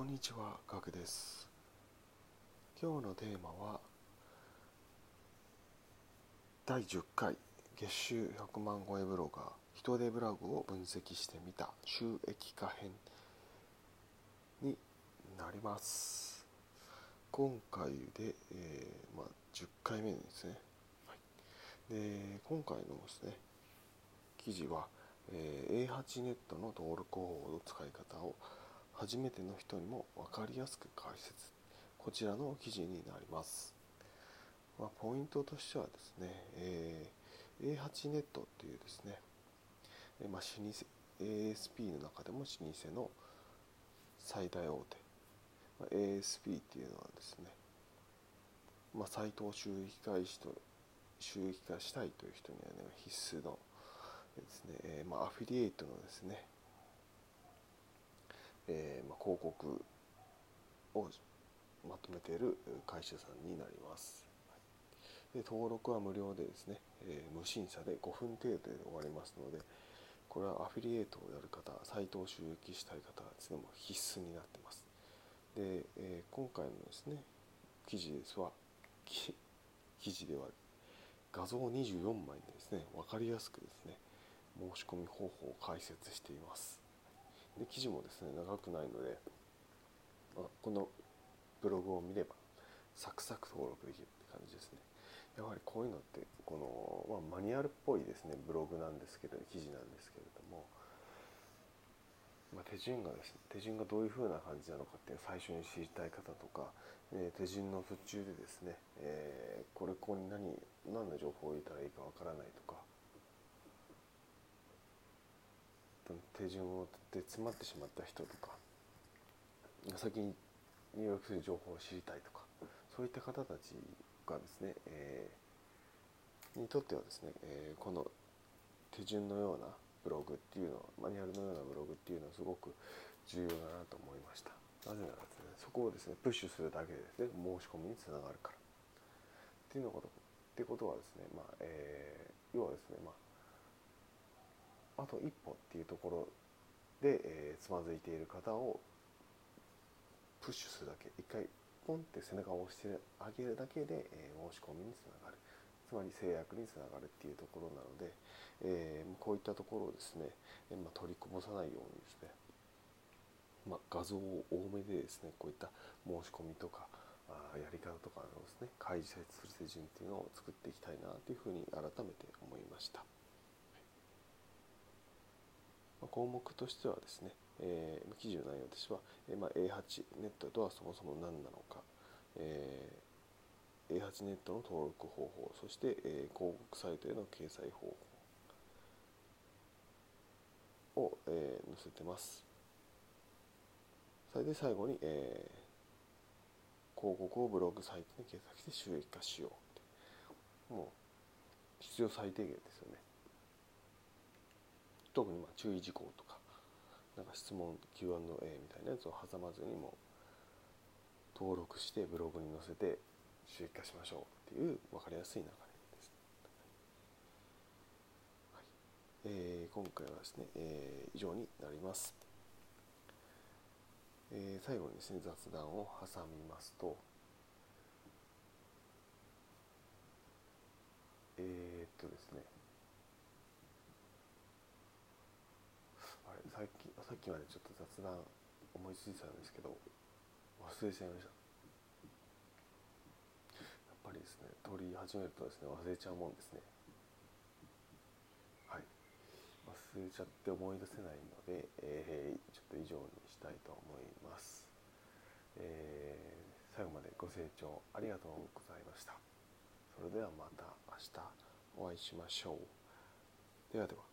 こんにちは、ガクです。今日のテーマは第10回月収100万超えブロガー人手ブログを分析してみた収益化編になります。今回で、えーまあ、10回目ですね。はい、で今回のですね記事は、えー A8 ネットの登録方法の使い方を初めての人にも分かりやすく解説。こちらの記事になります、まあ、ポイントとしてはですね、えー A8 ネットっていうですね、えーまあ、老舗 ASP の中でも老舗の最大大手、まあ ASP っていうのはですね、まあ、サイトを収益化しと収益化したいという人には、ね、必須のですね、えーまあ、アフィリエイトのですね、広告をまとめている会社さんになります。で登録は無料でですね、えー無審査で5分程度で終わりますので、これはアフィリエイトをやる方、サイトを収益したい方はですね、もう必須になってます。で、えー今回のですね、記事ですは、記事では画像24枚でですね、分かりやすくですね、申し込み方法を解説しています。で記事もですね長くないので、まあ、このブログを見ればサクサク登録できるって感じですね。やはりこういうのってこの、まあ、マニュアルっぽいですねブログなんですけど記事なんですけれども、まあ、手順がですね手順がどういう風な感じなのかっていう最初に知りたい方とか、えー手順の途中でですね、えーこれここに何何の情報を入れたらいいかわからないとか手順をで詰まってしまった人とか先に入力する情報を知りたいとかそういった方たちがですね、えーにとってはですね、えーこの手順のようなブログっていうのはマニュアルのようなブログっていうのはすごく重要だなと思いました。なぜならですねそこをですねプッシュするだけでですね申し込みにつながるから。っていうのことってことはですねまあ、えー要はですねまああと一歩っていうところで、えーつまずいている方をプッシュするだけ一回ポンって背中を押してあげるだけで、えー申し込みにつながるつまり制約につながるっていうところなので、えーこういったところをですね、えまあ、取りこぼさないようにですね、まあ、画像を多めでですねこういった申し込みとかあやり方とかのですね開示する手順っていうのを作っていきたいなというふうに改めて思いました。項目としてはですね、えー記事の内容としては、えーまあ、A8 ネットとはそもそも何なのか、えー A8 ネットの登録方法そして、えー広告サイトへの掲載方法を、えー載せてます。それで最後に、えー広告をブログサイトに掲載して収益化しようもう必要最低限ですよね。特にまあ注意事項とかなんか質問 Q&A みたいなやつを挟まずにも登録してブログに載せて収益化しましょうっていう分かりやすい流れです、はい。えー今回はですね、えー以上になります、えー最後にですね雑談を挟みますとえーっとですねあれさっきさっきまでちょっと雑談思いついてたんですけど忘れちゃいました。やっぱりですね取り始めるとですね忘れちゃうもんですね。はい。忘れちゃって思い出せないので、えーちょっと以上にしたいと思います、えー最後までご清聴ありがとうございました。それではまた明日お会いしましょう。ではでは。